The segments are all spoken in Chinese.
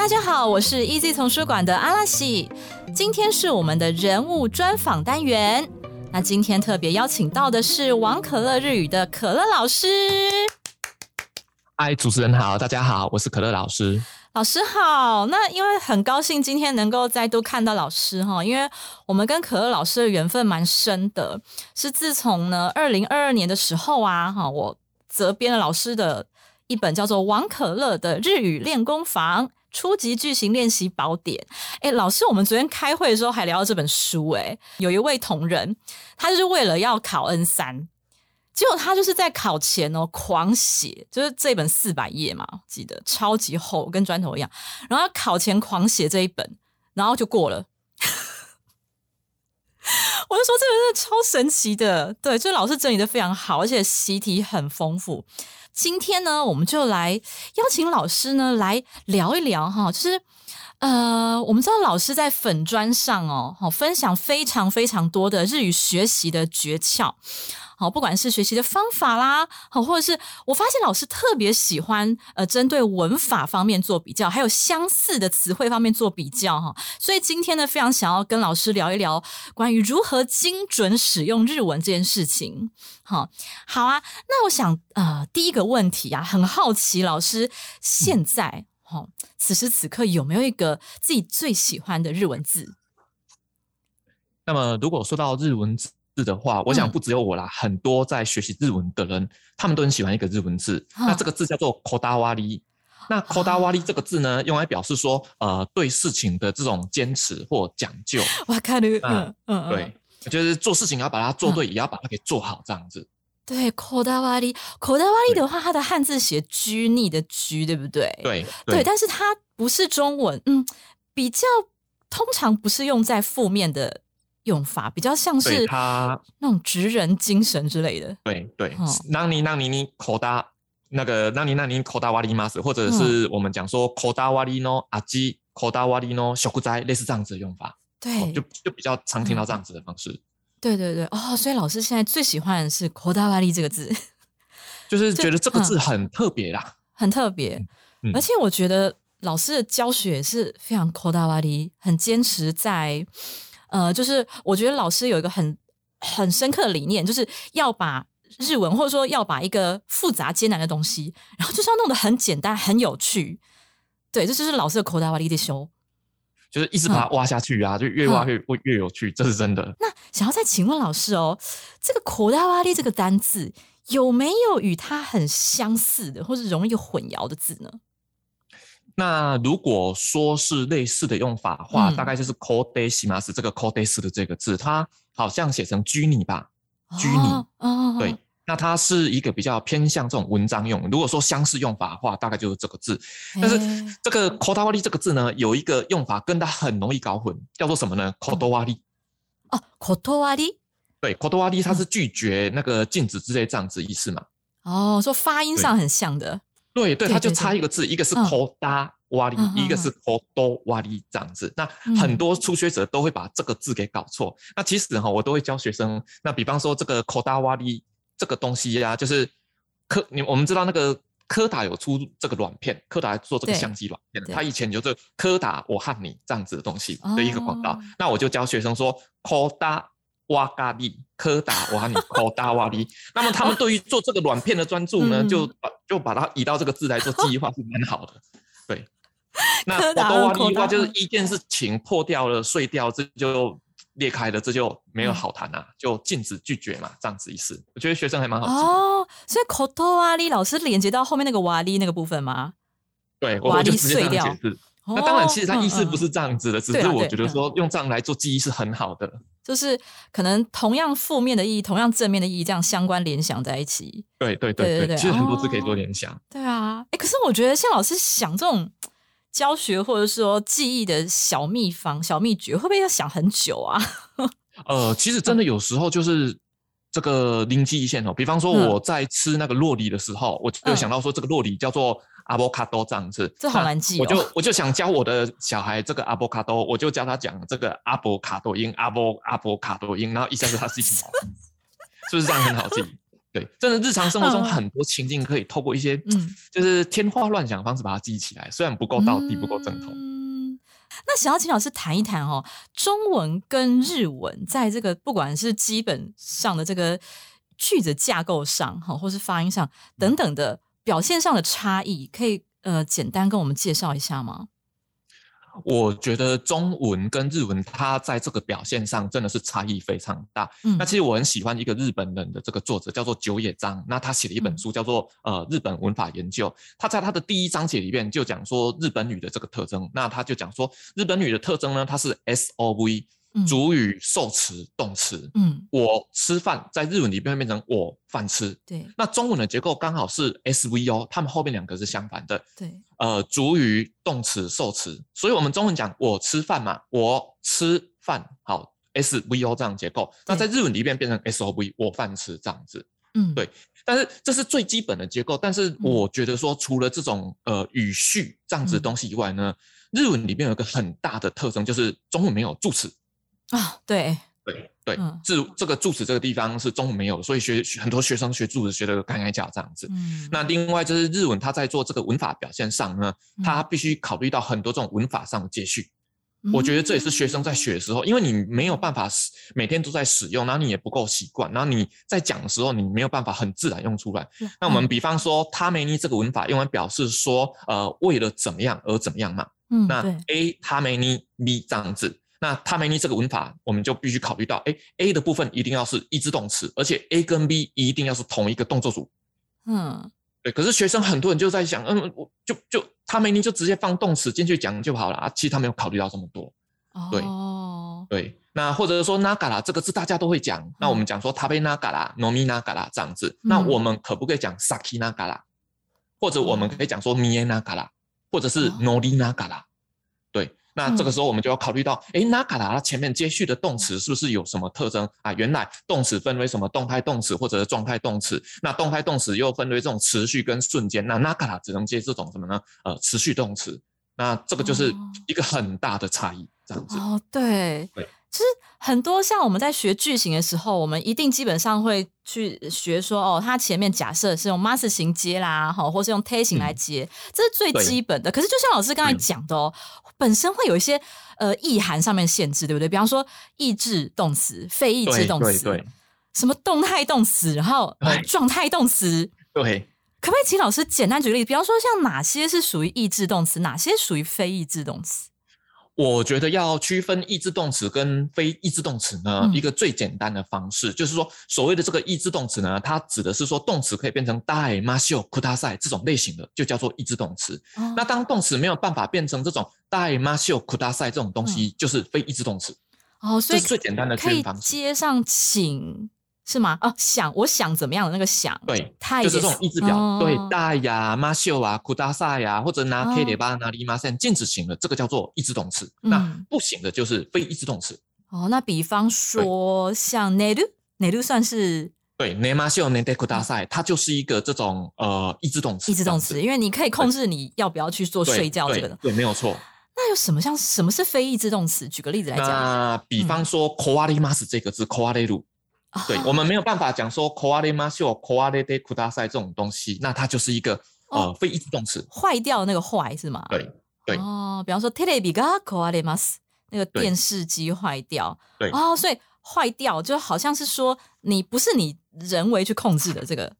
大家好，我是 Easy 丛书馆的阿拉西，今天是我们的人物专访单元。那今天特别邀请到的是王可乐日语的可乐老师。嗨，主持人好，大家好，我是可乐老师。老师好，那因为很高兴今天能够再度看到老师哈，因为我们跟可乐老师的缘分蛮深的，是自从呢二零二二年的时候啊哈，我责编了老师的一本叫做《王可乐的日语练功房》初级句型练习宝典。哎，老师，我们昨天开会的时候还聊到这本书，哎，有一位同仁，他就是为了要考 N 三。结果他就是在考前哦，狂写，就是这本四百页嘛，记得超级厚，跟砖头一样。然后他考前狂写这一本，然后就过了。我就说这本是超神奇的，对，就老师整理的非常好，而且习题很丰富。今天呢，我们就来邀请老师呢来聊一聊哈，就是呃，我们知道老师在粉砖上哦，好分享非常非常多的日语学习的诀窍。好，不管是学习的方法啦，好，或者是我发现老师特别喜欢呃，针对文法方面做比较，还有相似的词汇方面做比较哈。所以今天呢，非常想要跟老师聊一聊关于如何精准使用日文这件事情。好，好啊。那我想呃，第一个问题啊，很好奇老师现在哈，此时此刻有没有一个自己最喜欢的日文字？那么，如果说到日文字。字的话，我想不只有我啦，很多在学习日文的人，他们都很喜欢一个日文字。那这个字叫做 “kodawari”。那 “kodawari” 这个字呢，用来表示说，呃，对事情的这种坚持或讲究。我，看你，嗯嗯，对，就是做事情要把它做对，也要把它给做好，这样子。对，“kodawari”，“kodawari” 的话，它的汉字写“拘泥”的“拘”，对不对？对对，但是它不是中文，嗯，比较通常不是用在负面的。用法比较像是他那种职人精神之类的。对对，让你让你你口大那个让你让你口大瓦里马斯，或者是我们讲说口大瓦里诺阿基口大瓦里诺小古仔，类似这样子的用法。对，就就比较常听到这样子的方式。对对对，哦，所以老师现在最喜欢的是口大瓦里这个字，就是觉得这个字很特别啦，很特别。而且我觉得老师的教学也是非常口大瓦里，很坚持在。呃，就是我觉得老师有一个很很深刻的理念，就是要把日文或者说要把一个复杂艰难的东西，然后就是要弄得很简单、很有趣。对，这就是老师的口袋瓦力的修，就是一直把它挖下去啊，就越挖越越有趣，这是真的。那想要再请问老师哦，这个口袋瓦力这个单字有没有与它很相似的，或者容易混淆的字呢？那如果说是类似的用法的话，大概就是 “code day” 西马斯这个 “code days” 的这个字，它好像写成“拘泥”吧，“拘泥”。哦，对，那它是一个比较偏向这种文章用。如果说相似用法的话，大概就是这个字。但是这个 k o d a w a r i 这个字呢，有一个用法跟它很容易搞混，叫做什么呢 k o d a w a r i 哦 k o d a w a r i 对 k o d a w a r i 它是拒绝那个禁止之类这样子意思嘛？哦，说发音上很像的。对对，它就差一个字，一个是 koda 瓦里，一个是 kodo 瓦里这样子。那很多初学者都会把这个字给搞错。那其实哈，我都会教学生。那比方说这个 koda 瓦里这个东西呀，就是柯你我们知道那个柯达有出这个软片，柯达做这个相机软片，他以前就是柯达我和你这样子的东西的一个广告。那我就教学生说 koda。瓦咖利柯达瓦尼科达瓦利，那么他们对于做这个软片的专注呢，就把就把它移到这个字来做记忆化是蛮好的。对，那科达瓦利的话就是一件事情破掉了碎掉，这就裂开了，这就没有好谈啊，就禁止拒绝嘛，这样子意思。我觉得学生还蛮好哦。所以口头瓦利老师连接到后面那个瓦利那个部分吗？对，瓦利碎掉。那当然，其实它意思不是这样子的，只是我觉得说用这样来做记忆是很好的。就是可能同样负面的意义，同样正面的意义，这样相关联想在一起。对对对对对，其实很多字可以做联想。对啊，哎，可是我觉得像老师想这种教学或者说记忆的小秘方、小秘诀，会不会要想很久啊？呃，其实真的有时候就是这个灵机一现哦。比方说我在吃那个洛梨的时候，我就想到说这个洛梨叫做阿波卡多这样子，这好难记哦。我就我就想教我的小孩这个阿波卡多，我就教他讲这个阿波卡多音，阿波阿波卡多音，然后一下子他记起来，是不是这样很好记？对，真的日常生活中很多情境可以透过一些嗯，就是天花乱想的方式把它记起来，虽然不够到底，不够正统。那想要请老师谈一谈哦，中文跟日文在这个不管是基本上的这个句子架构上哈，或是发音上等等的表现上的差异，可以呃简单跟我们介绍一下吗？我觉得中文跟日文，它在这个表现上真的是差异非常大。嗯，那其实我很喜欢一个日本人的这个作者，叫做久野章。那他写了一本书，叫做《呃日本文法研究》。他在他的第一章节里面就讲说日本语的这个特征。那他就讲说日本语的特征呢，它是 S O V。主语、受词、动词。嗯，我吃饭在日文里面会变成我饭吃。对，那中文的结构刚好是 S V O，他们后面两个是相反的。对，呃，主语、动词、受词，所以我们中文讲我吃饭嘛，我吃饭，好 S V O 这样结构。那在日文里面变成 S O V，我饭吃这样子。嗯，对。但是这是最基本的结构。但是我觉得说，除了这种呃语序这样子的东西以外呢，日文里面有一个很大的特征，就是中文没有助词。啊，对对对，助这个助词这个地方是中文没有，所以学很多学生学助词学的干干叫这样子。嗯，那另外就是日文，它在做这个文法表现上呢，它必须考虑到很多这种文法上的接续。我觉得这也是学生在学的时候，因为你没有办法每天都在使用，然后你也不够习惯，然后你在讲的时候，你没有办法很自然用出来。那我们比方说，他没你这个文法用来表示说，呃，为了怎么样而怎么样嘛。嗯，那 A 他没你 B 这样子。那他没你这个文法，我们就必须考虑到，哎，A 的部分一定要是一字动词，而且 A 跟 B 一定要是同一个动作组。嗯，对。可是学生很多人就在想，嗯，我就就他梅尼就直接放动词进去讲就好了啊。其实他没有考虑到这么多。对，对。那或者说 nagara 这个字大家都会讲，那我们讲说他被 nagara、nomi nagara 这样子，那我们可不可以讲 saki nagara？或者我们可以讲说 mie nagara，或者是 nori nagara？对。那这个时候我们就要考虑到，哎，那卡达它前面接续的动词是不是有什么特征啊？原来动词分为什么动态动词或者是状态动词，那动态动词又分为这种持续跟瞬间，那那卡达只能接这种什么呢？呃，持续动词，那这个就是一个很大的差异，这样子。哦，对，对。其实很多像我们在学句型的时候，我们一定基本上会去学说哦，它前面假设是用 must 型接啦，哈，或是用 t 型来接，这是最基本的。可是就像老师刚才讲的哦，本身会有一些呃意涵上面限制，对不对？比方说意志动词、非意志动词，什么动态动词，然后状态动词，对。可不可以请老师简单举例？比方说像哪些是属于意志动词，哪些属于非意志动词？我觉得要区分意志动词跟非意志动词呢，一个最简单的方式就是说，所谓的这个意志动词呢，它指的是说动词可以变成 die、masho、kudasai 这种类型的，就叫做意志动词。那当动词没有办法变成这种 die、masho、kudasai 这种东西，就是非意志动词。哦，所以最简单的可以接上请。是吗？哦，想我想怎么样的那个想，对，就是这种意志表，对，大呀、马秀啊、库大萨呀，或者拿 K 里巴、拿里马线静止型的，这个叫做意志动词。那不行的就是非意志动词。哦，那比方说像 nedu nedu 算是对 ne 马秀 ne de 库达萨，它就是一个这种呃意志动词。意志动词，因为你可以控制你要不要去做睡觉这个的。对，没有错。那有什么像什么是非意志动词？举个例子来讲。那比方说 kowari mas 这个字 kowari 对我们没有办法讲说 k o a l e m a s h o k o a l e de kudasai 这种东西，那它就是一个呃非意志动词，坏掉那个坏是吗？对对。哦，比方说 television k o a l e m a s 那个电视机坏掉，对。哦，所以坏掉就好像是说你不是你人为去控制的这个，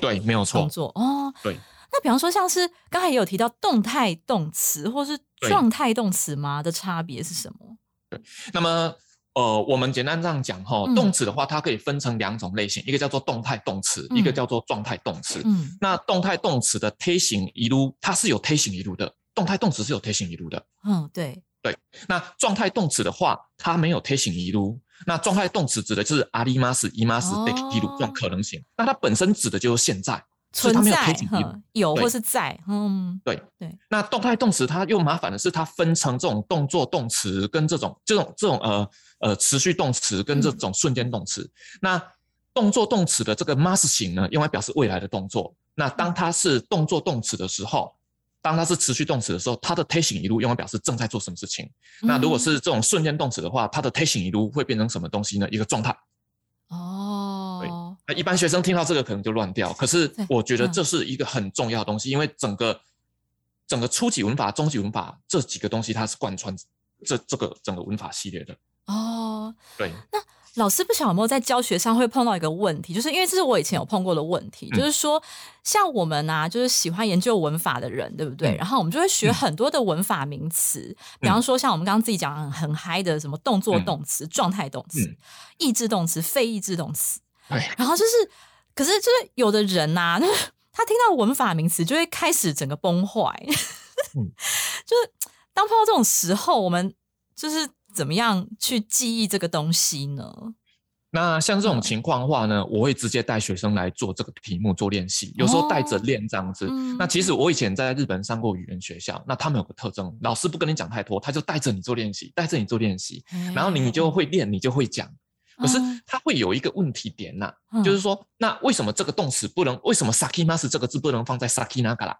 对，没有错，动作。哦，对。那比方说像是刚才也有提到动态动词或是状态动词吗？的差别是什么？对，那么。呃，我们简单这样讲哈，动词的话，它可以分成两种类型，一个叫做动态动词，一个叫做状态动词。嗯，那动态动词的推行一路，它是有推行一路的，动态动词是有推行一路的。嗯，对对。那状态动词的话，它没有推行一路。那状态动词指的就是阿里马斯、伊马斯、得基鲁这种可能性。那它本身指的就是现在。存在有或是在，嗯，对对，那动态动词它又麻烦的是，它分成这种动作动词跟这种这种这种呃呃持续动词跟这种瞬间动词。那动作动词的这个 must 型呢，用来表示未来的动作。那当它是动作动词的时候，当它是持续动词的时候，它的推行一路用来表示正在做什么事情。那如果嗯是这种瞬间动词的话，它的推行一路会变成什么东西呢？一个状态。哦，那一般学生听到这个可能就乱掉，可是我觉得嗯。这是一个很重要的东西，因为整个整个初级文法、中级文法这几个东西，它是贯穿这这个整个文法系列的。哦，对，那老师不晓得有没有在教学上会碰到一个问题，就是因为这是我以前有碰过的问题，嗯。就是说像我们啊，就是喜欢研究文法的人，对不对？嗯？然后我们就会学嗯。很多的文法名词，比方说像我们刚刚自己讲很很嗨的什么动作嗯。动词、状态动词嗯、意志动词、非意志动词，对，然后就是，可是就是有的人呐、就 是他听到文法名词就会开始整个崩坏。嗯就是当碰到这种时候，我们就是怎么样去记忆这个东西呢？那像这种嗯情况的话呢，我会直接带学生来做这个题目做练习，有时候带着练这样子。哦嗯那其实我以前在日本上过语言学校，那他们有个特征，老师不跟你讲太多，他就带着你做练习，带着你做练习，然后你就会练，你就会讲。可是嗯它会有一个问题点呐、嗯就是说，那为什么这个动词不能？为什么 sakimas 这个字不能放在 sakinagara？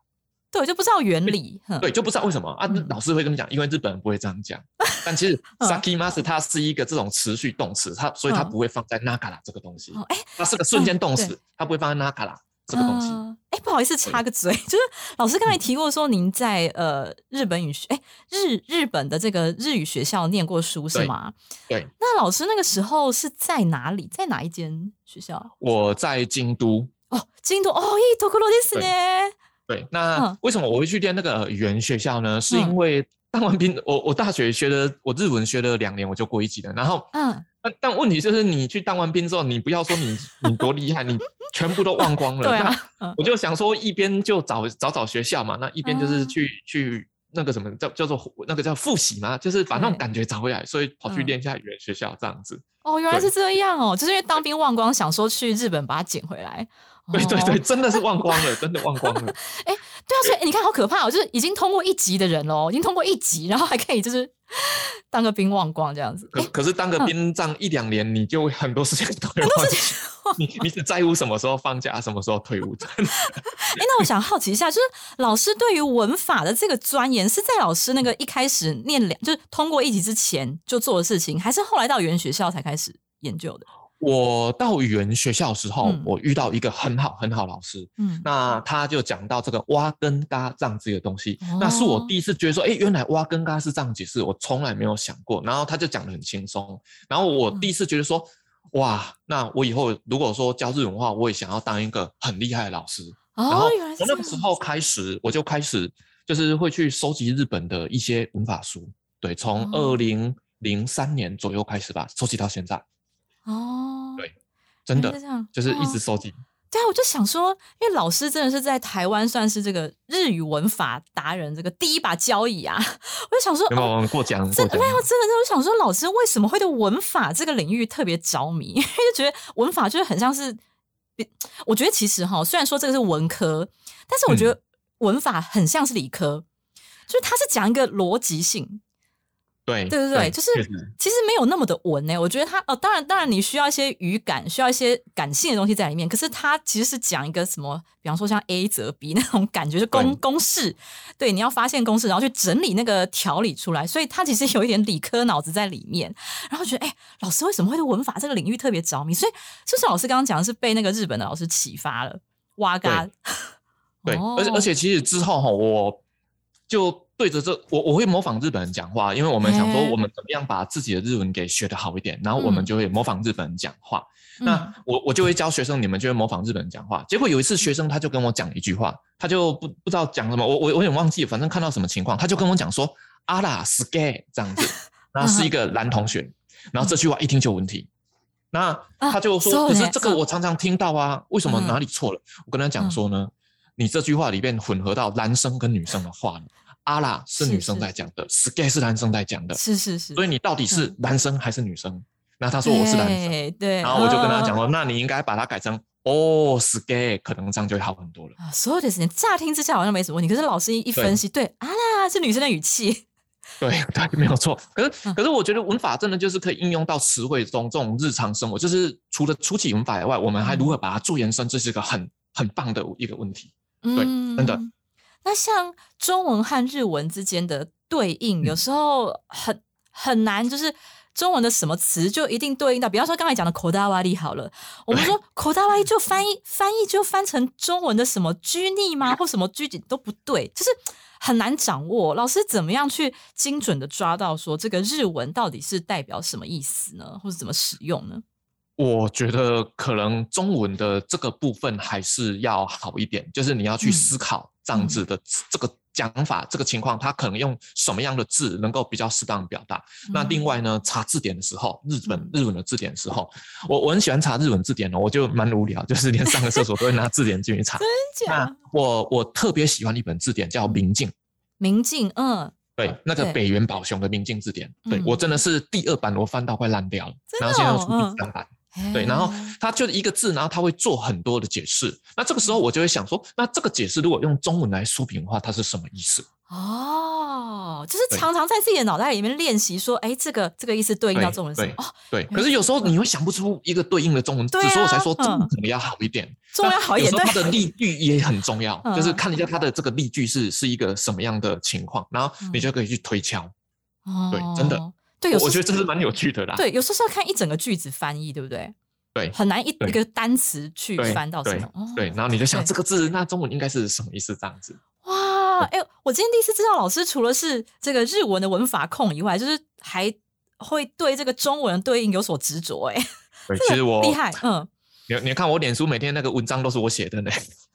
对，就不知道原理。对，就不知道为什么啊嗯？老师会跟你讲，因为日本人不会这样讲。但其实嗯 sakimas 它是一个这种持续动词，它所以它嗯不会放在 nagara 这个东西它是个瞬间动嗯词，它不会放在 nagara 这个东西。嗯哎、不好意思，插个嘴，就是老师刚才提过说您在呃日本语学，哎、日日本的这个日语学校念过书是对吗？对，那老师那个时候是在哪里？在哪一间学校？我在京都。哦，京都哦，いいところですね。对，那嗯为什么我会去念那个语言学校呢？是嗯因为当完兵，我我大学学了，我日文学了两年，我就过一级了。然后，嗯， 但但问题就是，你去当完兵之后，你不要说你 你多厉害，你全部都忘光了。对啊，嗯我就想说，一边就找找找学校嘛，那一边就是啊去、去那个什么叫叫做那个叫复习嘛，就是把那种感觉找回来，所以跑去嗯练一下语言学校这样子。哦，原来是这样哦，就是因为当兵忘光，想说去日本把它捡回来。对对对，哦真的是忘光了，真的忘光了。对啊，所以你看好可怕哦，就是已经通过一级的人喽，已经通过一级，然后还可以就是当个兵忘光这样子。可可是当个嗯兵这样一两年，你就很多事情都会忘记。你你只在乎什么时候放假，什么时候退伍。哎，那我想好奇一下，就是老师对于文法的这个钻研，是在老师那个一开始念两，就是通过一级之前就做的事情，还是后来到语言学校才开始研究的？我到语言学校的时候，嗯。我遇到一个很好很好老师，嗯，那他就讲到这个挖根嘎这样子的东西，那是我哦第一次觉得说，哎、原来挖根嘎是这样解释，我从来没有想过。然后他就讲的很轻松，然后我第一次觉得说，哇，那我以后如果说教日文的话，我也想要当一个很厉害的老师。然后哦，原来那个时候开始，我就开始就是会去收集日本的一些文法书，对，从哦。二零零三年左右开始吧，收集到现在，哦，对真的就是一直哦收集。对啊，我就想说，因为老师真的是在台湾算是这个日语文法达人这个第一把交椅啊，我就想说，有没有哦过奖真没？有，真的是我想说，老师为什么会对文法这个领域特别着迷？因为就觉得文法就是很像是，我觉得其实哈，虽然说这个是文科，但是我觉得文法很像是理科，就是它是讲一个逻辑性，对对对对，就是其实没有那么的文呢、我觉得他哦，当然当然你需要一些语感，需要一些感性的东西在里面。可是他其实是讲一个什么，比方说像 A 则 B 那种感觉，就公公式，对，你要发现公式，然后去整理那个条理出来。所以他其实有一点理科脑子在里面。然后觉得，哎、老师为什么会对文法这个领域特别着迷？所以是不是老师刚刚讲的是被那个日本的老师启发了？哇嘎，对，哦而且而且其实之后哈，我就对着这我我会模仿日本人讲话，因为我们想说嘿我们怎么样把自己的日文给学得好一点，然后我们嗯就会模仿日本人讲话。嗯那我我就会教学生，你们就会模仿日本人讲话。结果有一次学生他就跟我讲一句话，他就不不知道讲什么，我我我有点忘记了，反正看到什么情况，他就跟我讲说阿拉 sky 这样子，然后是一个男同学，然后这句话一听就有问题。那他就说，そうね可是这个我常常听到啊，为什么嗯哪里错了？我跟他讲说呢，你这句话里面混合到男生跟女生的话了。 阿拉是是女生在讲的，sky 是男生在讲的，是是是，所以你到底是男生还是女生？那他说我是男生，对对，然后我就跟他讲嗯说，那你应该把它改成哦，sky，可能这样就会好很多了。啊，所有的事情乍听之下好像没什么问题，可是老师一一分析，对阿拉，是女生的语气。对 对，没有错。可是可是，我觉得文法真的就是可以应用到词汇中，这种日常生活，就是除了初级文法以外，我们还如何把它做延伸，这是一个很很棒的一个问题。对，真的。那像中文和日文之间的对应，有时候很很难，就是中文的什么词就一定对应到，比方说刚才讲的口大瓦力好了，我们说口大瓦力就翻译翻译就翻成中文的什么拘泥吗，或什么拘谨都不对，就是很难掌握。老师怎么样去精准的抓到说这个日文到底是代表什么意思呢，或者怎么使用呢？我觉得可能中文的这个部分还是要好一点，就是你要去思考这样子的这个讲法、这个情况，它可能用什么样的字能够比较适当表达。那另外呢，查字典的时候，日本日文的字典的时候，我我很喜欢查日文字典哦，我就蛮无聊，就是连上个厕所都会拿字典进去查。真假？那我我特别喜欢一本字典叫《明镜》。明镜，嗯，对，那个北原宝雄的《明镜字典》，对我真的是第二版，我翻到快烂掉了，然后现在要出第三版。对，然后他就一个字，然后他会做很多的解释。那这个时候我就会想说，那这个解释如果用中文来说明的话，它是什么意思？哦，就是常常在自己的脑袋里面练习说，哎，这个这个意思对应到中文是哦，对。可是有时候你会想不出一个对应的中文字，所以我才说中文可能要好一点。中文要好一点，它的例句也很重要，就是看一下它的这个例句是是一个什么样的情况，然后你就可以去推敲。哦，对，真的。对，我觉得这是蛮有趣的啦。对，有时候是要看一整个句子翻译，对不对？对，很难一一个单词去翻到什么。对，然后你就想这个字，那中文应该是什么意思？这样子。哇，哎，我今天第一次知道，老师除了是这个日文的文法控以外，就是还会对这个中文对应有所执着。哎，对，其实我厉害。嗯，你你看我脸书每天那个文章都是我写的呢。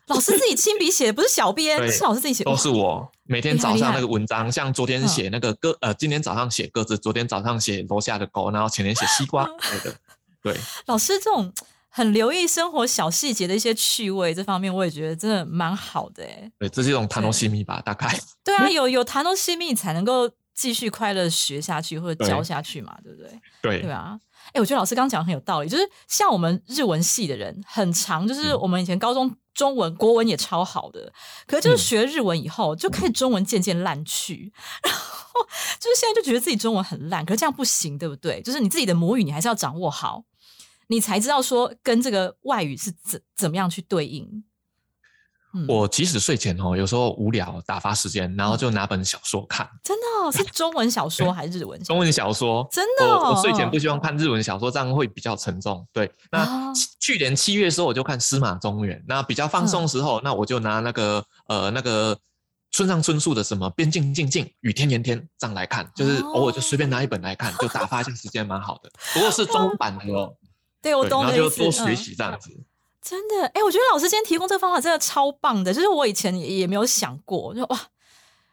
老师自己亲笔写，不是小编，是老师自己写。都是我每天早上那个文章，像昨天写那个鸽，呃，今天早上写鸽子，昨天早上写楼下的狗，然后前天写西瓜，对的，对。老师这种很留意生活小细节的一些趣味，这方面我也觉得真的蛮好的，哎。对，这是一种谈东西密吧，大概。对啊，有有谈东西密才能够继续快乐学下去或者教下去嘛，对不对？对，对啊。哎，我觉得老师刚刚讲很有道理，就是像我们日文系的人，很长，就是我们以前高中中文、国文也超好的，可是就是学日文以后，就开始中文渐渐烂去，然后就是现在就觉得自己中文很烂，可是这样不行，对不对？就是你自己的母语，你还是要掌握好，你才知道说跟这个外语是怎怎么样去对应。我即使睡前哦，有时候无聊打发时间，然后就拿本小说看。真的是中文小说还是日文？中文小说。真的，我睡前不希望看日文小说，这样会比较沉重。对，那去年七月的时候我就看司马中原，那比较放松的时候，那我就拿那个呃那个村上春树的什么《边境静静雨天炎天》这样来看，就是偶尔就随便拿一本来看，就打发一下时间，蛮好的。不过是中文版的哦。对，我懂然后就多学习这样子。真的，哎，我觉得老师今天提供这个方法真的超棒的，就是我以前也也没有想过，就哇，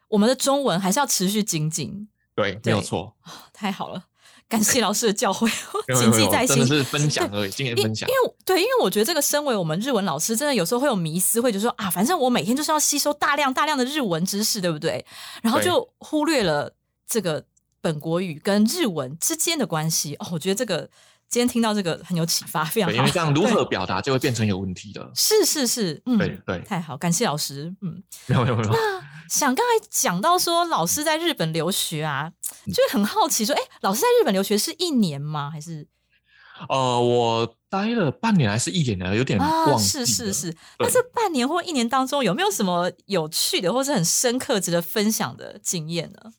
我们的中文还是要持续精进。对，没有错，太好了，感谢老师的教诲，谨记在心。真的是分 享而已，经验分享。因为对，因为我觉得这个身为我们日文老师，真的有时候会有迷思，会觉得说啊，反正我每天就是要吸收大量大量的日文知识，对不对？然后就忽略了这个本国语跟日文之间的关系。哦，我觉得这个。今天听到这个很有启发，非常好。因为这样如何表达就会变成有问题的。是是是，嗯，对对，太好，感谢老师。嗯，没有没有没有。那想刚才讲到说老师在日本留学啊，就很好奇说，哎，老师在日本留学是一年吗？还是？呃，我待了半年还是一年呢？有点忘记是是是。那这半年或一年当中，有没有什么有趣的或是很深刻值得分享的经验呢？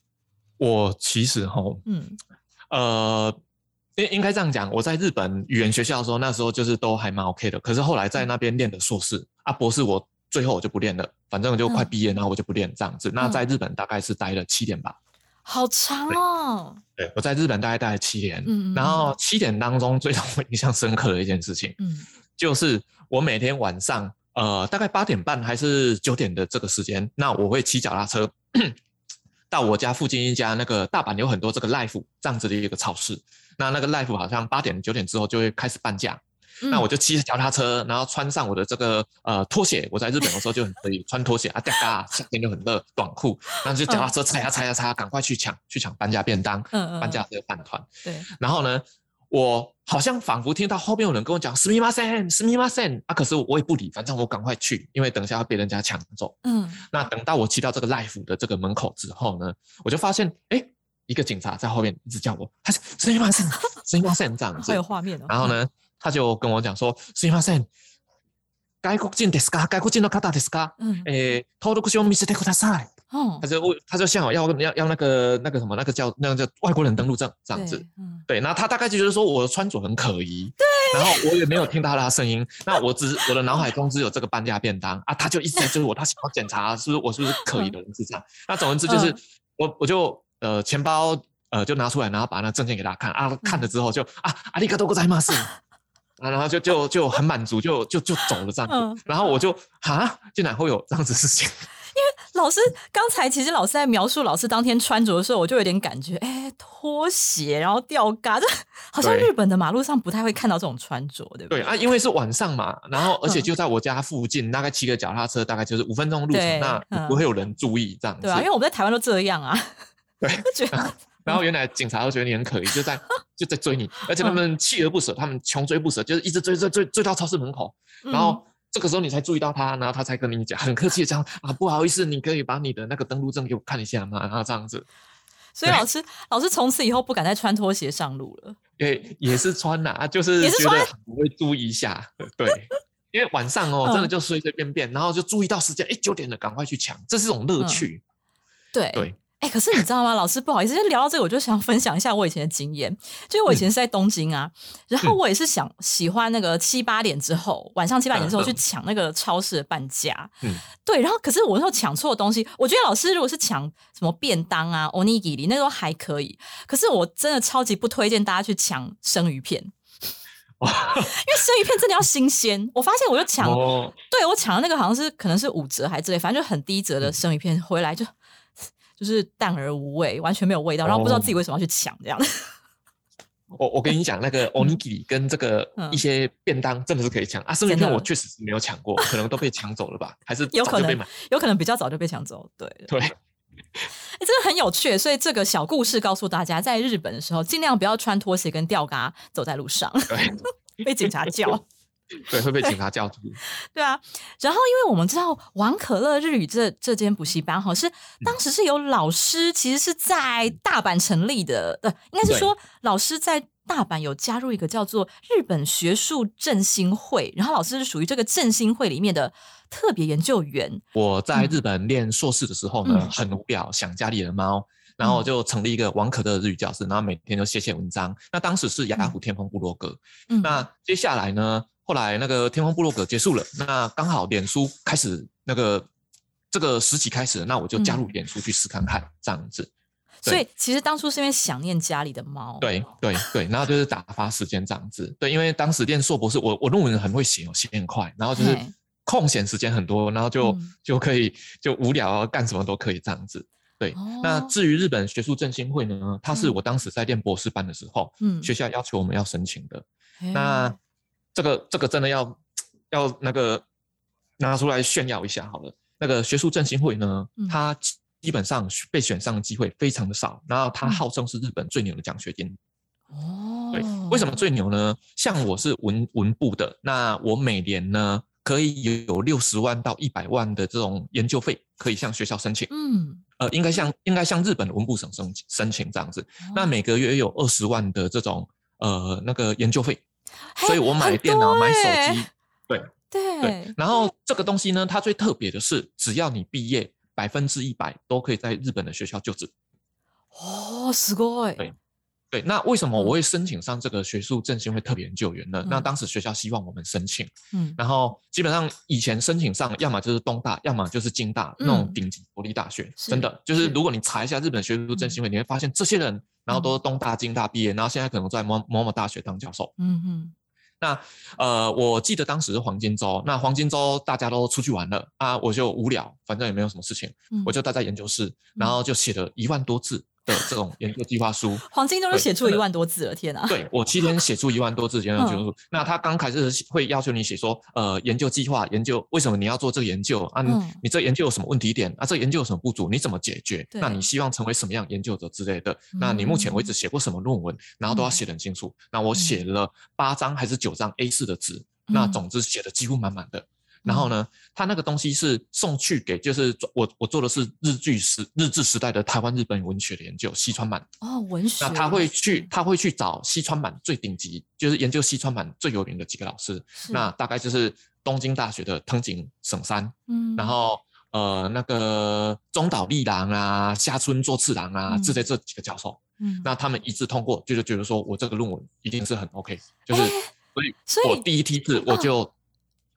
我其实哈，嗯，呃。应应该这样讲，我在日本语言学校的时候，那时候就是都还蛮 OK 的。可是后来在那边练的硕士啊，博士，我最后我就不练了，反正我就快毕业，然后我就不练这样子。那在日本大概是待了七年吧，好长哦。对，我在日本大概待了七年，嗯，然后七年当中最让我印象深刻的一件事情，嗯，就是我每天晚上，呃，大概八点半还是九点的这个时间，那我会骑脚踏车 到我家附近一家那个大阪有很多这个 life 这样子的一个超市。那那个 life 好像八点九点之后就会开始半价，那我就骑着脚踏车，然后穿上我的这个呃拖鞋。我在日本的时候就很可以穿拖鞋啊，嘎，夏天就很热，短裤，然后就脚踏车踩呀踩呀踩，赶快去抢去抢半价便当，半价这个饭团。对，然后呢， 我好像仿佛听到后面有人跟我讲“すみません，すみません”，啊，可是我也不理，反正我赶快去，因为等一下要被人家抢走。嗯，那等到我骑到这个 life 的这个门口之后呢，我就发现，哎， 一个警察在后面一直叫我，他是“すみません，すみません”这样子，好有画面哦。然后呢，他就跟我讲说“すみません”。外国人ですか？外国人の方ですか？嗯，诶，登録証見せてください。哦他，就问，他就像我要要要那个那个什么那个叫那个叫外国人登录证这样子。对，嗯，对，然后他大概就觉得说我的穿着很可疑，对，然后我也没有听到他的声音，那我只我的脑海中只有这个搬家便当啊，他就一直在追我，他想要检查是不是我是不是可疑的人是这样。那总而言之就是嗯我我就 呃钱包呃就拿出来，然后把那证件给他看啊，看了之后就啊阿里嘎多ございます。啊，然后就就就很满足，就就就走了这样子。嗯然后我就啊，竟然会有这样子事情。老师刚才其实老师在描述老师当天穿着的时候，我就有点感觉，哎，拖鞋然后吊嘎，这好像对日本的马路上不太会看到这种穿着，对不对？对啊，因为是晚上嘛，然后而且嗯就在我家附近，大概骑个脚踏车，大概就是五分钟路对程，那嗯不会有人注意这样子。对啊，因为我们在台湾都这样啊， 对 然后原来警察都觉得你很可疑，就在 就在追你，而且他们锲而不舍，他们穷追不舍，就是一直追追追追到超市门口，然嗯后这个时候你才注意到他，然后他才跟你讲，很客气的讲啊，不好意思，你可以把你的那个登录证给我看一下吗？然后这样子，所以老师老师从此以后不敢再穿拖鞋上路了。也也是穿呐、就是觉得穿我会注意一下，对。因为晚上哦，嗯真的就随随便便，然后就注意到时间，哎，九点了，赶快去抢，这是一种乐趣。对对，哎、可是你知道吗？老师，不好意思，就聊到这个，我就想分享一下我以前的经验。就是我以前是在东京啊，然后嗯我也是想喜欢那个七八点之后，晚上七八点之后去抢那个超市的半价。嗯对，然后可是我那时候抢错东西，我觉得老师如果是抢什么便当啊、欧尼吉里那都还可以，可是我真的超级不推荐大家去抢生鱼片。因为生鱼片真的要新鲜，我发现我就抢哦，对我抢的那个好像是可能是五折还之类，反正就很低折的生鱼片回来就就是淡而无味，完全没有味道，然后不知道自己为什么要去抢这样。我我跟你讲，那个 onigiri 跟这个嗯一些便当真的是可以抢啊。生鱼片我确实是没有抢过，可能都被抢走了吧？还是有可能？有可能比较早就被抢走，对，对，哎，真的很有趣。所以这个小故事告诉大家，在日本的时候，尽量不要穿拖鞋跟吊嘎走在路上，对 被警察叫。对，会被警察叫住。对啊，然后因为我们知道王可乐日语这这间补习班哈，是当时是有老师其实是在大阪成立的，呃，应该是说老师在大阪有加入一个叫做日本学术振兴会，然后老师是属于这个振兴会里面的特别研究员。我在日本念硕士的时候呢，嗯。很无聊，想家里的猫，然后我就成立一个王可乐日语教室，然后每天就写写文章。那当时是雅虎天空部落格，嗯，那接下来呢，后来那个天空部落格结束了，那刚好脸书开始那个这个时期开始，那我就加入脸书去试看看，这样子。所以其实当初是因为想念家里的猫。对对对，然后就是打发时间这样子。对，因为当时念硕博士，我我论文很会写哦，写很快，然后就是空闲时间很多，然后就、嗯就可以就无聊啊干什么都可以这样子。对，那哦至于日本学术振兴会呢，它是嗯我当时在念博士班的时候，嗯学校要求我们要申请的。嘿那这个这个真的要要那个拿出来炫耀一下好了。那个学术振兴会呢嗯，它基基本上被选上的机会非常的少，然后它嗯号称是日本最牛的奖学金。哦，对，为什么最牛呢？像我是文文部的，那我每年呢可以有六十万到一百万的这种研究费可以向学校申请。嗯，呃，应该向应该向日本的文部省申请申请这样子。那哦每个月有二十万的这种呃那个研究费，嘿所以我买很电脑、多买手欸机，对对对。然后这个东西呢，它最特别的是，只要你毕业，百分之一百都可以在日本的学校就职。哦，すごい。对 对，那为什么嗯。我会申请上这个学术振兴会特别研究员呢？那嗯。当时学校希望我们申请，嗯。然后基本上以前申请上，要么就是东大，要么就是京大那种嗯。顶级国立大学，真的。就是是如果你查一下日本学术振兴会，你会发现这些人，然后都是东大、京大毕业，然后现在可能在某某某大学当教授。嗯哼。那呃，我记得当时是黄金周，那黄金周大家都出去玩了啊，我就无聊，反正也没有什么事情，嗯，我就待在研究室，然后就写了一万多字，的这种研究计划书。黄金都是写出一万多字了，天啊！对我七天写出一万多字研究计划书。那他刚开始会要求你写说，呃，研究计划，研究为什么你要做这个研究啊？你这研究有什么问题点啊？这研究有什么不足？你怎么解决？那你希望成为什么样研究者之类的？那你目前为止写过什么论文？然后都要写得很清楚。那我写了八张还是九张 A 四的纸，那总之写的几乎满满的。然后呢，他那个东西是送去给，就是我我做的是日剧时日治时代的台湾日本文学的研究，西川满。哦文学，那他会去他会去找西川满最顶级，就是研究西川满最有名的几个老师，那大概就是东京大学的藤井省三，嗯，然后呃那个中岛利郎啊、下村作次郎啊之类这几个教授，嗯，那他们一致通过，就是觉得说我这个论文一定是很 OK，就是所以所以我第一梯次我就。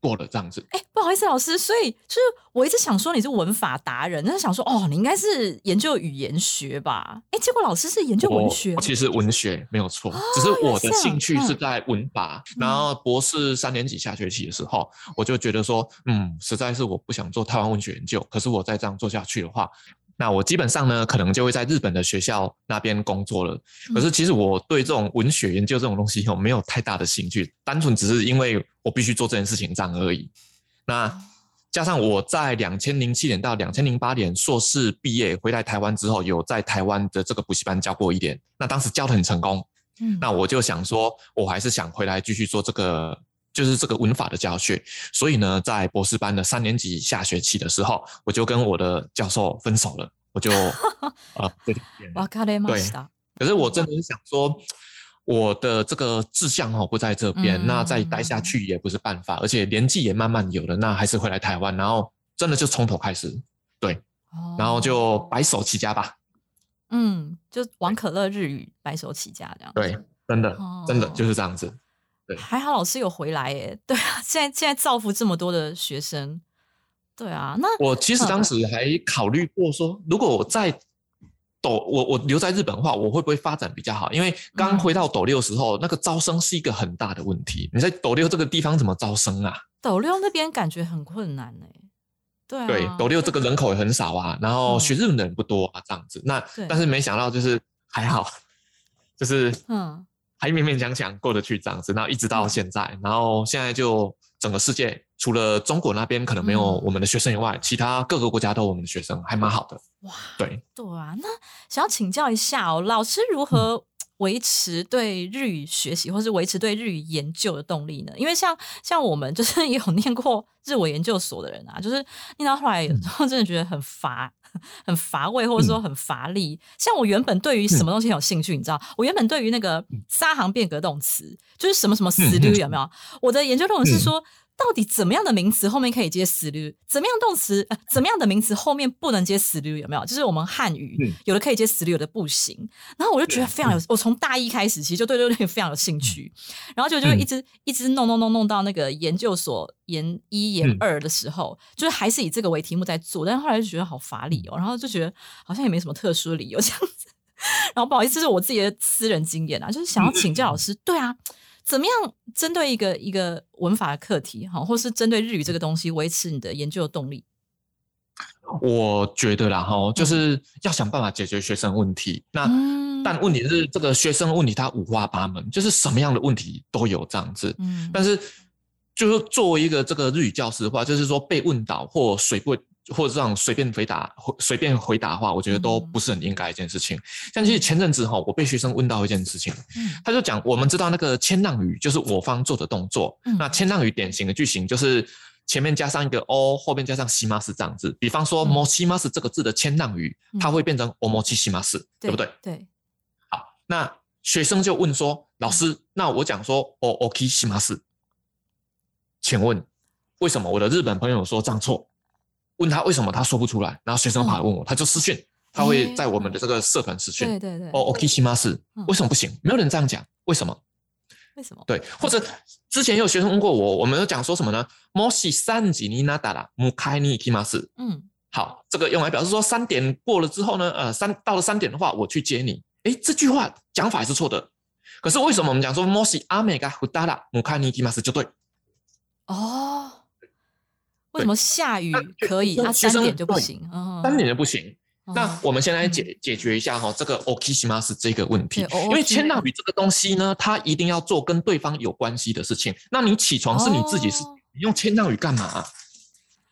过了这样子，哎，不好意思，老师，所以就是我一直想说你是文法达人，但是想说哦，你应该是研究语言学吧？哎，结果老师是研究文学，其实文学没有错，只是我的兴趣是在文法。然后博士三年级下学期的时候，我就觉得说，嗯，实在是我不想做台湾文学研究，可是我再这样做下去的话。那我基本上呢，可能就会在日本的学校那边工作了。可是其实我对这种文学研究这种东西有没有太大的兴趣，单纯只是因为我必须做这件事情这样而已。那加上我在两千零七年到两千零八年硕士毕业回来台湾之后，有在台湾的这个补习班教过一点，那当时教的很成功。嗯，那我就想说，我还是想回来继续做这个，就是这个文法的教学。所以呢，在博士班的三年级下学期的时候，我就跟我的教授分手了。我就 啊，对，对，可是我真的是想说，我的这个志向哦不在这边，那再待下去也不是办法，而且年纪也慢慢有了，那还是回来台湾，然后真的就从头开始，对，然后就白手起家吧。嗯，就王可乐日语白手起家这样。对，真的，真的就是这样子。对，还好老师有回来耶。对啊，现在现在造福这么多的学生。对啊，那我其实当时还考虑过说，如果我在斗我我留在日本的话，我会不会发展比较好？因为刚回到斗六时候，那个招生是一个很大的问题。你在斗六这个地方怎么招生啊？斗六那边感觉很困难呢。对对，斗六这个人口也很少啊，然后学日文的人不多啊，这样子。那但是没想到就是还好，就是嗯，还勉勉强强过得去这样子，然后一直到现在，然后现在就。整个世界除了中国那边可能没有我们的学生以外，其他各个国家都有我们的学生，还蛮好的。哇，对对啊，那想要请教一下哦，老师如何维持对日语学习，或是维持对日语研究的动力呢？因为像像我们就是也 有念过日文研究所的人啊，就是念到后来有时候真的觉得很乏。很乏味，或者说很乏力。像我原本对于什么东西很有兴趣，你知道？我原本对于那个三行变革动词，就是什么什么死律，有没有？我的研究论文是说。到底怎么样的名词后面可以接 slu，？怎么样动词？呃，怎么样的名词后面不能接 slu，？有没有？就是我们汉语有的可以接 slu，，有的不行。然后我就觉得非常有，我从大一开始其实就对这个非常有兴趣，然后就就一直一直弄弄弄弄到那个研究所研一研二的时候，就是还是以这个为题目在做，但是后来就觉得好乏力哦，然后就觉得好像也没什么特殊的理由这样子。然后不好意思，是我自己的私人经验啊，就是想要请教老师，对啊。怎么样针对一个一个文法的课题，哈，或是针对日语这个东西，维持你的研究的动力？我觉得啦，哈，就是要想办法解决学生问题。那但问题是，这个学生问题它五花八门，就是什么样的问题都有这样子。嗯，但是就是作为一个这个日语教师的话，就是说被问倒或水不。或者这样随便回答、随便回答的话，我觉得都不是很应该一件事情。像其实前阵子哈，我被学生问到一件事情，他就讲我们知道那个谦让语就是我方做的动作，那谦让语典型的句型就是前面加上一个 o，后面加上西马斯这样子。比方说 mo 西马斯这个字的谦让语，它会变成 o mo 西西马斯，对不对？对。好，那学生就问说，老师，那我讲说 o o k 西马斯，请问为什么我的日本朋友说这样错？问他为什么他说不出来，然后学生跑来问我，他就私讯，他会在我们的这个社团私讯。对对对。哦，OK，西马斯，为什么不行？没有人这样讲，为什么？为什么？对，或者之前有学生问过我，我们有讲说什么呢？摩西三级尼纳达拉姆开尼提马斯。嗯，好，这个用来表示说三点过了之后呢，呃，三到了三点的话，我去接你。哎，这句话讲法是错的，可是为什么我们讲说摩西阿美嘎胡达拉姆开尼提马斯就对？哦。为什么下雨可以，啊三点就不行？三点就不行，那我们先来解解决一下哈，这个 okishimas 这个问题，因为谦让语这个东西呢，它一定要做跟对方有关系的事情。那你起床是你自己是，你用谦让语干嘛？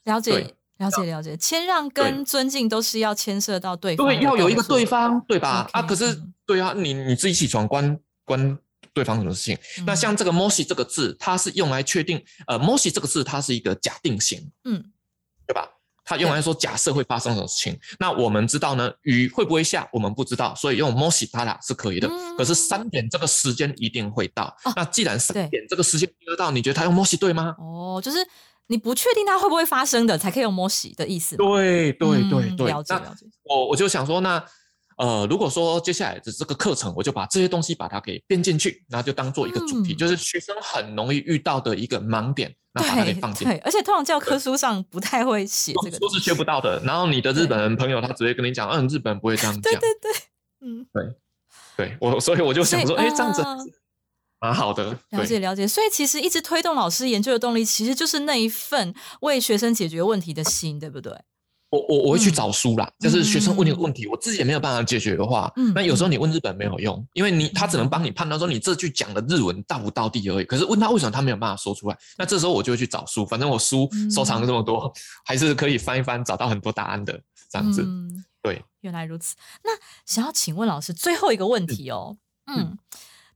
了解，了解，了解。谦让跟尊敬都是要牵涉到对方，对，要有一个对方，对吧？啊，可是对啊，你你自己起床关关对方什么事情？那像这个 moshi 这个字，它是用来确定，呃，moshi 这个字它是一个假定型，嗯，对吧？它用来说假设会发生什么事情，那我们知道呢？雨会不会下？我们不知道，所以用 moshi 它俩是可以的。可是三点这个时间一定会到。那既然三点这个时间得到，你觉得它用 moshi 对吗？哦，就是你不确定它会不会发生的，才可以用 moshi 的意思。对对对对，了解了解。我我就想说，那呃，如果说接下来的这个课程，我就把这些东西把它给编进去，然后就当做一个主题，就是学生很容易遇到的一个盲点。那把它给放进，对，而且通常教科书上不太会写这个，书是学不到的。然后你的日本人朋友他直接跟你讲，嗯，日本不会这样讲。对对对，嗯，对，对我，所以我就想说，哎，这样子 蛮好的。了解了解，所以其实一直推动老师研究的动力，其实就是那一份为学生解决问题的心，对不对？我我我会去找书啦，就是学生问你个问题，我自己也没有办法解决的话，那有时候你问日本没有用，因为你他只能帮你判断说你这句讲的日文到不到地而已。可是问他为什么他没有办法说出来，那这时候我就会去找书，反正我书收藏这么多，还是可以翻一翻找到很多答案的这样子。对，原来如此。那想要请问老师最后一个问题哦，嗯，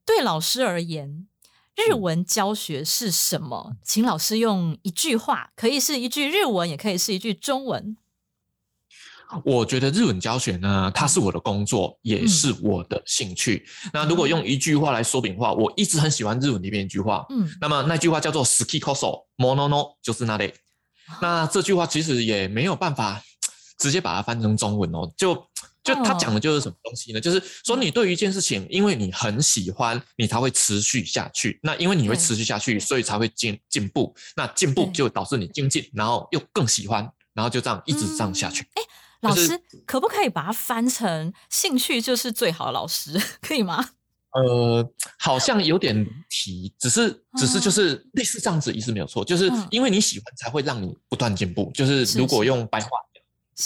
对老师而言，日文教学是什么？请老师用一句话，可以是一句日文，也可以是一句中文。我觉得日文教学呢，它是我的工作，也是我的兴趣。那如果用一句话来说明的话，我一直很喜欢日文里面一句话。嗯，那么那句话叫做 “ski koso monono”，就是那里。那这句话其实也没有办法 直接把它翻成中文哦。就就他讲的就是什么东西呢？就是说你对于一件事情，因为你很喜欢，你才会持续下去。那因为你会持续下去，所以才会进进步。那进步就导致你精进，然后又更喜欢，然后就这样一直这样下去。哎。老师可不可以把它翻成兴趣就是最好的老师，可以吗？呃，好像有点题，只是只是就是类似这样子意思没有错，就是因为你喜欢才会让你不断进步。就是如果用白话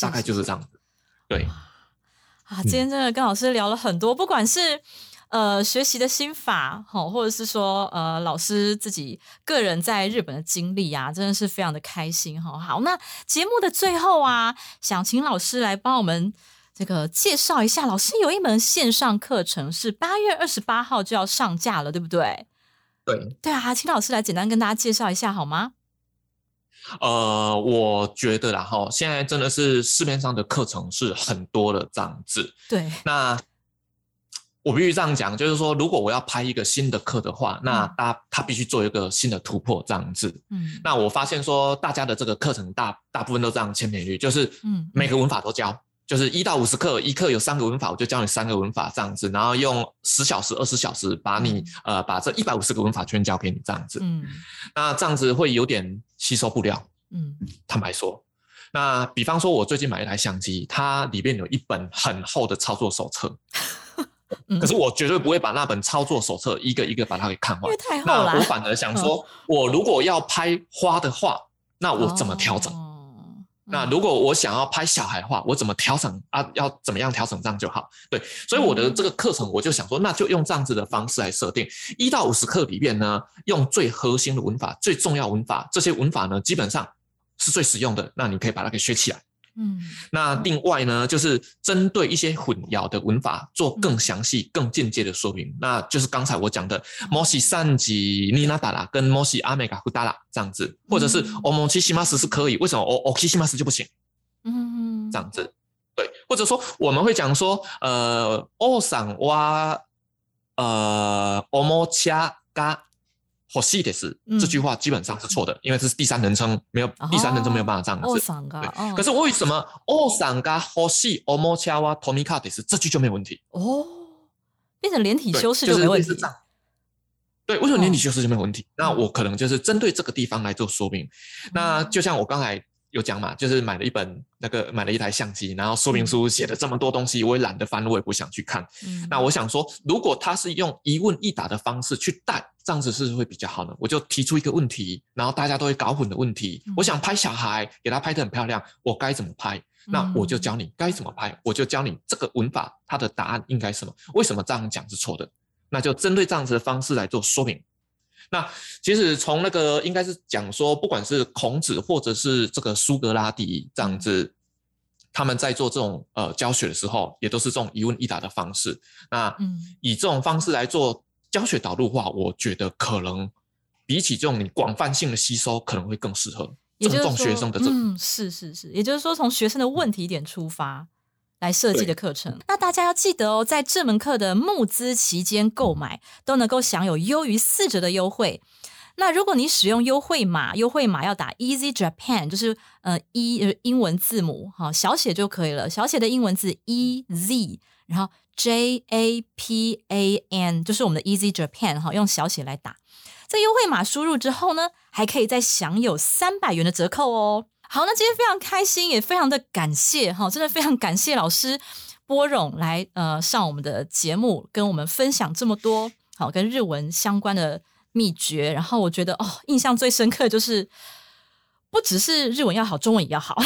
大概就是这样子。对啊，今天真的跟老师聊了很多，不管是。呃，学习的心法，好，或者是说，呃，老师自己个人在日本的经历啊，真的是非常的开心，哈。好，那节目的最后啊，想请老师来帮我们这个介绍一下，老师有一门线上课程是八月二十八号就要上架了，对不对？对，对啊，请老师来简单跟大家介绍一下好吗？呃，我觉得啦，哈，现在真的是市面上的课程是很多的这样子，对，那。我必须这样讲，就是说，如果我要拍一个新的课的话，那他他必须做一个新的突破，这样子。嗯，那我发现说，大家的这个课程大大部分都这样千篇一律，就是嗯，每个文法都教，就是一到五十课，一课有三个文法，我就教你三个文法这样子，然后用十小时、二十小时把你呃把这一百五十个文法全教给你这样子。嗯，那这样子会有点吸收不了。嗯，坦白说，那比方说，我最近买一台相机，它里面有一本很厚的操作手册。可是我绝对不会把那本操作手册一个一个把它给看完。那我反而想说，我如果要拍花的话，那我怎么调整？那如果我想要拍小孩的话，我怎么调整啊？要怎么样调整这样就好？对，所以我的这个课程我就想说，那就用这样子的方式来设定，一到五十课里面呢，用最核心的文法、最重要文法，这些文法呢基本上是最实用的，那你可以把它给学起来。嗯，那另外呢，就是针对一些混淆的文法做更详细、更间接的说明。那就是刚才我讲的摩西三吉尼纳达拉跟摩西阿美嘎胡达拉这样子，或者是欧蒙奇西马斯是可以，为什么欧欧奇西马斯就不行？嗯，这样子，对，或者说我们会讲说，呃，欧桑哇，呃，欧摩恰嘎。好细的是这句话基本上是错的，因为这是第三人称，没有第三人称没有办法这样子。可是为什么哦桑嘎好细哦摩恰哇托米卡的是这句就没有问题？哦，变成连体修饰就没问题。对，为什么连体修饰就没有问题？那我可能就是针对这个地方来做说明。那就像我刚才。有讲嘛，就是买了一本那个买了一台相机，然后说明书写了这么多东西，我也懒得翻，我也不想去看。那我想说，如果他是用一问一答的方式去带，这样子是不是会比较好呢？我就提出一个问题，然后大家都会搞混的问题。我想拍小孩，给他拍得很漂亮，我该怎么拍？那我就教你该怎么拍，我就教你这个文法它的答案应该什么，为什么这样讲是错的，那就针对这样子的方式来做说明。那其实从那个应该是讲说，不管是孔子或者是这个苏格拉底这样子，他们在做这种呃教学的时候，也都是这种一问一答的方式。那以这种方式来做教学导入化，我觉得可能比起这种你广泛性的吸收，可能会更适合尊重学生的这。嗯，是是是，也就是说从学生的问题点出发。来设计的课程，那大家要记得哦，在这门课的募资期间购买都能够享有优于四折的优惠。那如果你使用优惠码，优惠码要打 Easy Japan，就是呃一英文字母哈小写就可以了，小写的英文字 E Z，然后 J A P A N，就是我们的 Easy Japan 哈，用小写来打。这优惠码输入之后呢，还可以再享有三百元的折扣哦。好，那今天非常开心，也非常的感谢哈，真的非常感谢老师波荣来呃上我们的节目，跟我们分享这么多好跟日文相关的秘诀。然后我觉得哦，印象最深刻就是，不只是日文要好，中文也要好。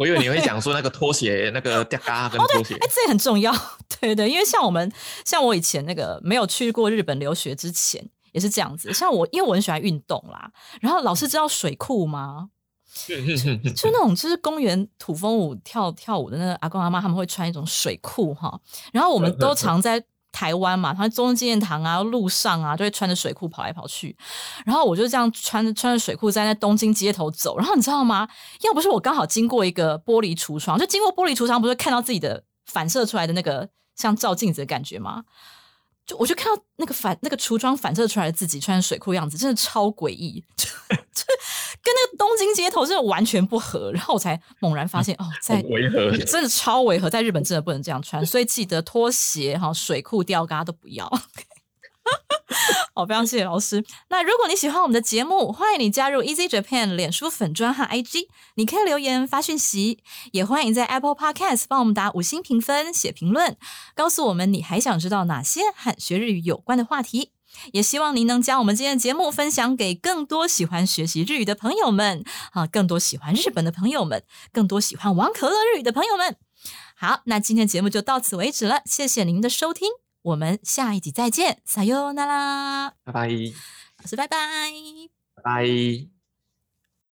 我以为你会讲说那个拖鞋那个掉嘎跟拖鞋，哎，这也很重要，对对，因为像我们像我以前那个没有去过日本留学之前。也是这样子，像我，因为我很喜欢运动啦。然后老师知道水库吗？就那种就是公园土风舞跳跳舞的那个阿公阿妈，他们会穿一种水库哈。然后我们都常在台湾嘛，他中央纪念堂啊、路上啊，就会穿着水库跑来跑去。然后我就这样穿着穿着水库在那东京街头走。然后你知道吗？要不是我刚好经过一个玻璃橱窗，就经过玻璃橱窗，不是看到自己的反射出来的那个像照镜子的感觉吗？就我就看到那个反那个橱窗反射出来的自己穿水裤样子，真的超诡异，就跟那个东京街头真的完全不合。然后我才猛然发现，哦，在违和，真的超违和，在日本真的不能这样穿，所以记得拖鞋哈、水裤、吊嘎都不要。好，非常谢谢老师。那如果你喜欢我们的节目，欢迎你加入 Easy Japan 脸书粉专和 IG，你可以留言发讯息，也欢迎在 Apple Podcast 帮我们打五星评分、写评论，告诉我们你还想知道哪些和学日语有关的话题。也希望您能将我们今天的节目分享给更多喜欢学习日语的朋友们，啊，更多喜欢日本的朋友们，更多喜欢王可乐日语的朋友们。好，那今天节目就到此为止了，谢谢您的收听。我们下一集再见，撒哟那拉，拜拜，老师拜拜，拜拜。